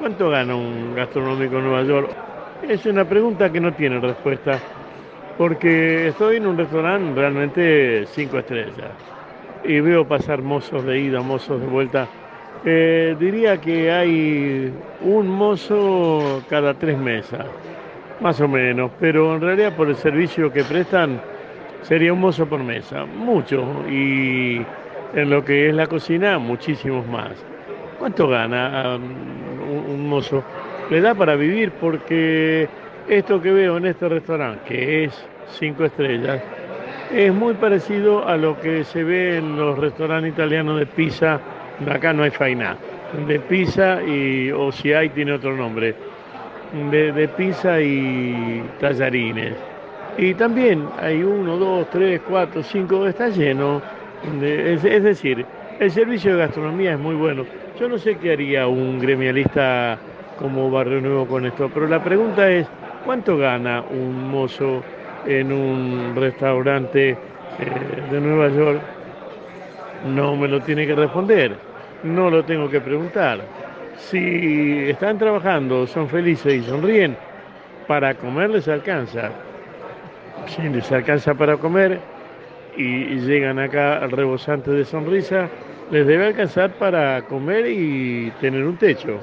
¿Cuánto gana un gastronómico en Nueva York? Es una pregunta que no tiene respuesta, porque estoy en un restaurante realmente cinco estrellas y veo pasar mozos de ida, mozos de vuelta. Eh, diría que hay un mozo cada tres mesas, más o menos, pero en realidad por el servicio que prestan sería un mozo por mesa, mucho, y en lo que es la cocina, muchísimos más. ¿Cuánto gana un, mozo? Le da para vivir porque esto que veo en este restaurante, que es cinco estrellas, es muy parecido a lo que se ve en los restaurantes italianos de pizza. Acá no hay faina, de pizza y, o si hay, tiene otro nombre, de, pizza y tallarines. Y también hay uno, dos, tres, cuatro, cinco, está lleno. es decir, el servicio de gastronomía es muy bueno. Yo no sé qué haría un gremialista como Barrio Nuevo con esto, pero la pregunta es, ¿cuánto gana un mozo en un restaurante eh, de Nueva York? No me lo tiene que responder, no lo tengo que preguntar. Si están trabajando, son felices y sonríen, para comer les alcanza. Si les alcanza para comer y llegan acá al rebosante de sonrisa, les debe alcanzar para comer y tener un techo.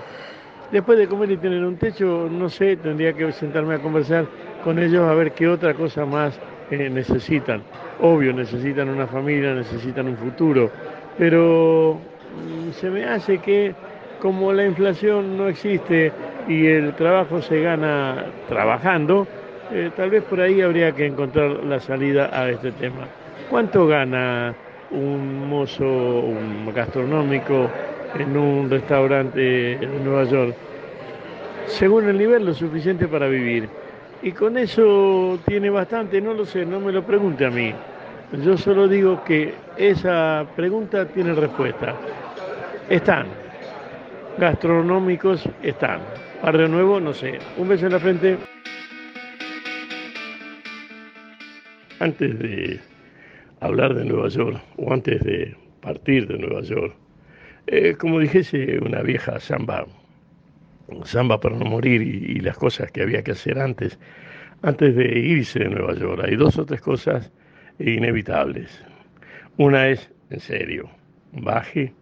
Después de comer y tener un techo, no sé, tendría que sentarme a conversar con ellos a ver qué otra cosa más eh, necesitan. Obvio, necesitan una familia, necesitan un futuro, pero mm, se me hace que como la inflación no existe y el trabajo se gana trabajando, eh, tal vez por ahí habría que encontrar la salida a este tema. ¿Cuánto gana un mozo un gastronómico en un restaurante en Nueva York, según el nivel lo suficiente para vivir. Y con eso tiene bastante, no lo sé, no me lo pregunte a mí. Yo solo digo que esa pregunta tiene respuesta. Están. Gastronómicos están. Barrio Nuevo, no sé. Un beso en la frente. Antes de hablar de Nueva York o antes de partir de Nueva York. Eh, como dijese una vieja samba, samba para no morir y, las cosas que había que hacer antes, antes de irse de Nueva York. Hay dos o tres cosas inevitables. Una es, en serio, baje,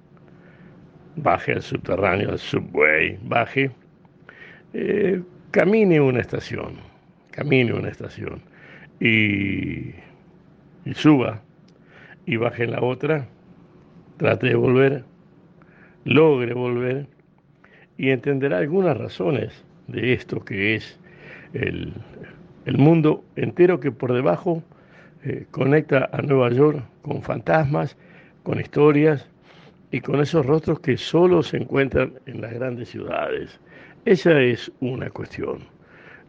baje al subterráneo, al subway, baje, eh, camine una estación, camine una estación y, y suba y baje en la otra, trate de volver, logre volver y entenderá algunas razones de esto que es el, mundo entero que por debajo eh, conecta a Nueva York con fantasmas, con historias y con esos rostros que solo se encuentran en las grandes ciudades. Esa es una cuestión.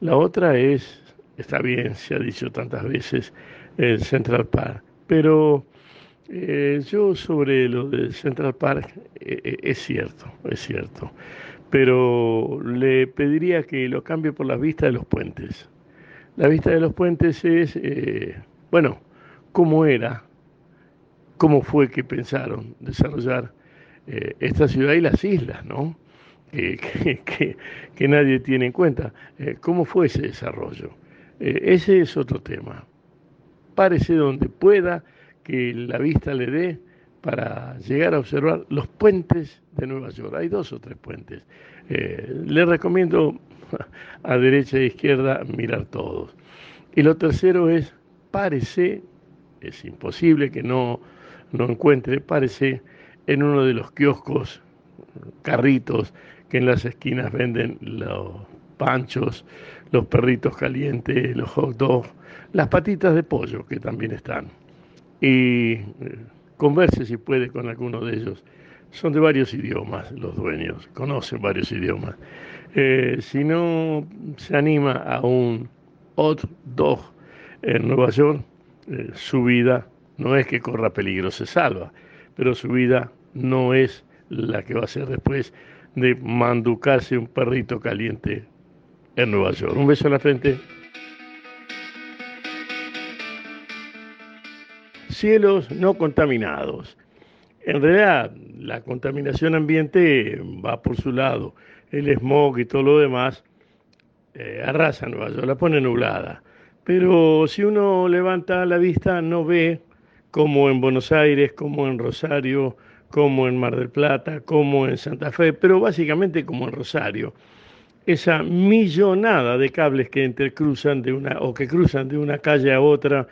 La otra es, está bien, se ha dicho tantas veces, el Central Park, pero eh, yo sobre lo del Central Park, eh, eh, es cierto, es cierto, pero le pediría que lo cambie por la vista de los puentes. La vista de los puentes es, bueno, cómo era, cómo fue que pensaron desarrollar esta ciudad y las islas, ¿no? Que, que nadie tiene en cuenta. ¿Cómo fue ese desarrollo? ese es otro tema. Párese donde pueda que la vista le dé para llegar a observar los puentes de Nueva York. Hay dos o tres puentes. Eh, le recomiendo a derecha e izquierda mirar todos. Y lo tercero es, párese, es imposible que no, no encuentre, párese en uno de los kioscos, carritos que en las esquinas venden los panchos, los perritos calientes, los hot dogs, las patitas de pollo que también están y eh, converse si puede con alguno de ellos. Son de varios idiomas los dueños, conocen varios idiomas. Eh, si no se anima a un hot dog en Nueva York, eh, su vida no es que corra peligro, se salva, pero su vida no es la que va a ser después de manducarse un perrito caliente en Nueva York. Un beso en la frente. Cielos no contaminados. En realidad, la contaminación ambiente va por su lado, el smog y todo lo demás, eh, arrasa Nueva York, la pone nublada. Pero si uno levanta la vista, no ve como en Buenos Aires, como en Rosario, como en Mar del Plata, como en Santa Fe, pero básicamente como en Rosario. Esa millonada de cables que intercruzan de una, o que cruzan de una calle a otra,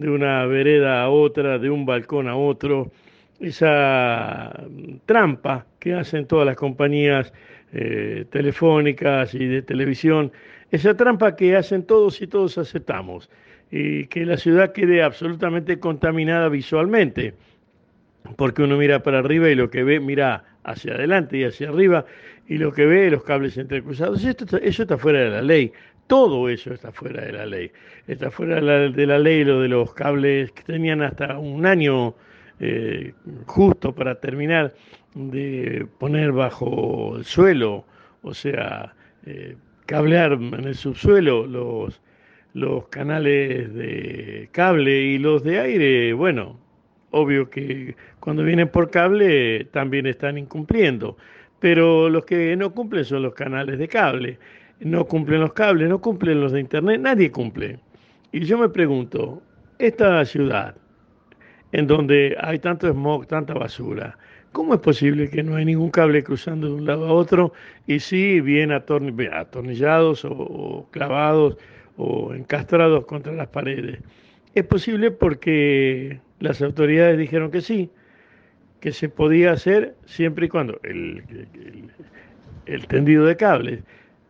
de una vereda a otra, de un balcón a otro, esa trampa que hacen todas las compañías eh, telefónicas y de televisión, esa trampa que hacen todos y todos aceptamos, y que la ciudad quede absolutamente contaminada visualmente, porque uno mira para arriba y lo que ve, mira hacia adelante y hacia arriba, y lo que ve, los cables entrecruzados, esto, eso está fuera de la ley. Todo eso está fuera de la ley. Está fuera de la, de la ley lo de los cables que tenían hasta un año eh, justo para terminar de poner bajo el suelo, o sea, eh, cablear en el subsuelo los, los canales de cable y los de aire, bueno, obvio que cuando vienen por cable también están incumpliendo, pero los que no cumplen son los canales de cable, no cumplen los cables, no cumplen los de internet, nadie cumple. Y yo me pregunto, esta ciudad, en donde hay tanto smog, tanta basura. ¿Cómo es posible que no hay ningún cable cruzando de un lado a otro y sí bien atornillados o, clavados o encastrados contra las paredes? Es posible porque las autoridades dijeron que sí, que se podía hacer siempre y cuando el, el tendido de cables,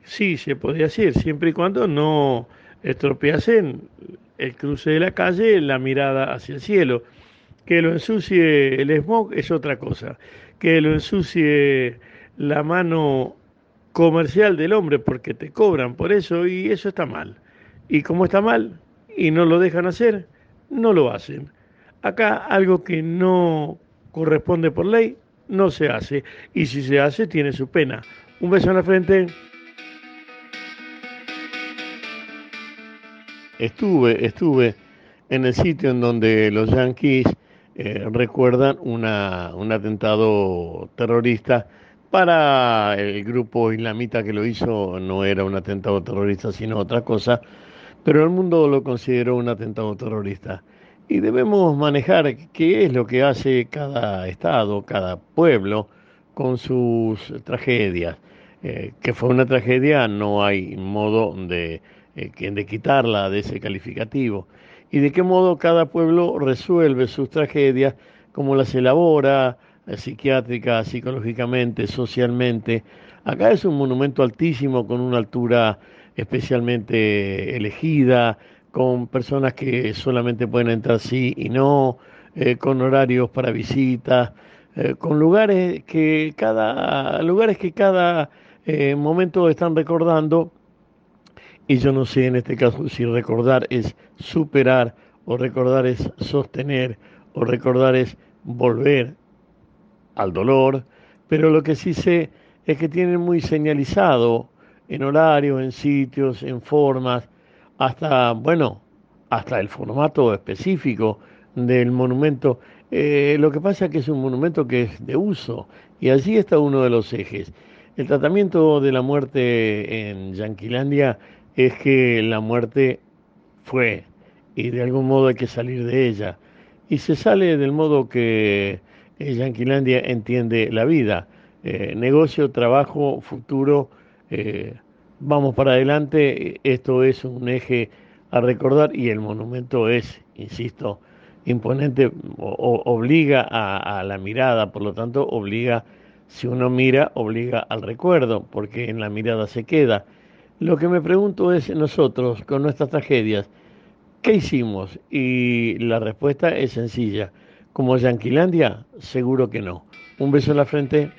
sí se podía hacer siempre y cuando no estropeasen el cruce de la calle, la mirada hacia el cielo. Que lo ensucie el smog es otra cosa. Que lo ensucie la mano comercial del hombre porque te cobran por eso y eso está mal. Y como está mal y no lo dejan hacer, no lo hacen. Acá algo que no corresponde por ley no se hace y si se hace tiene su pena. Un beso en la frente. Estuve, estuve en el sitio en donde los yanquis eh, recuerdan un atentado terrorista. Para el grupo islamita que lo hizo no era un atentado terrorista, sino otra cosa, pero el mundo lo consideró un atentado terrorista. Y debemos manejar qué es lo que hace cada estado, cada pueblo, con sus tragedias. Eh, que fue una tragedia, no hay modo de, eh, de quitarla de ese calificativo y de qué modo cada pueblo resuelve sus tragedias, cómo las elabora, eh, psiquiátrica, psicológicamente, socialmente. Acá es un monumento altísimo con una altura especialmente elegida, con personas que solamente pueden entrar sí y no, eh, con horarios para visitas, eh, con lugares que cada lugares que cada momento están recordando y yo no sé en este caso si recordar es superar o recordar es sostener o recordar es volver al dolor, pero lo que sí sé es que tienen muy señalizado en horarios, en sitios, en formas, hasta, bueno, hasta el formato específico del monumento. Eh, lo que pasa es que es un monumento que es de uso y allí está uno de los ejes. El tratamiento de la muerte en Yanquilandia es que la muerte fue y de algún modo hay que salir de ella. Y se sale del modo que Yanquilandia entiende la vida. Eh, negocio, trabajo, futuro, eh, vamos para adelante, esto es un eje a recordar y el monumento es, insisto, imponente, obliga a, a, la mirada, por lo tanto obliga, si uno mira, obliga al recuerdo, porque en la mirada se queda. Lo que me pregunto es nosotros, con nuestras tragedias, ¿qué hicimos? Y la respuesta es sencilla. ¿Como Yanquilandia? Seguro que no. Un beso en la frente.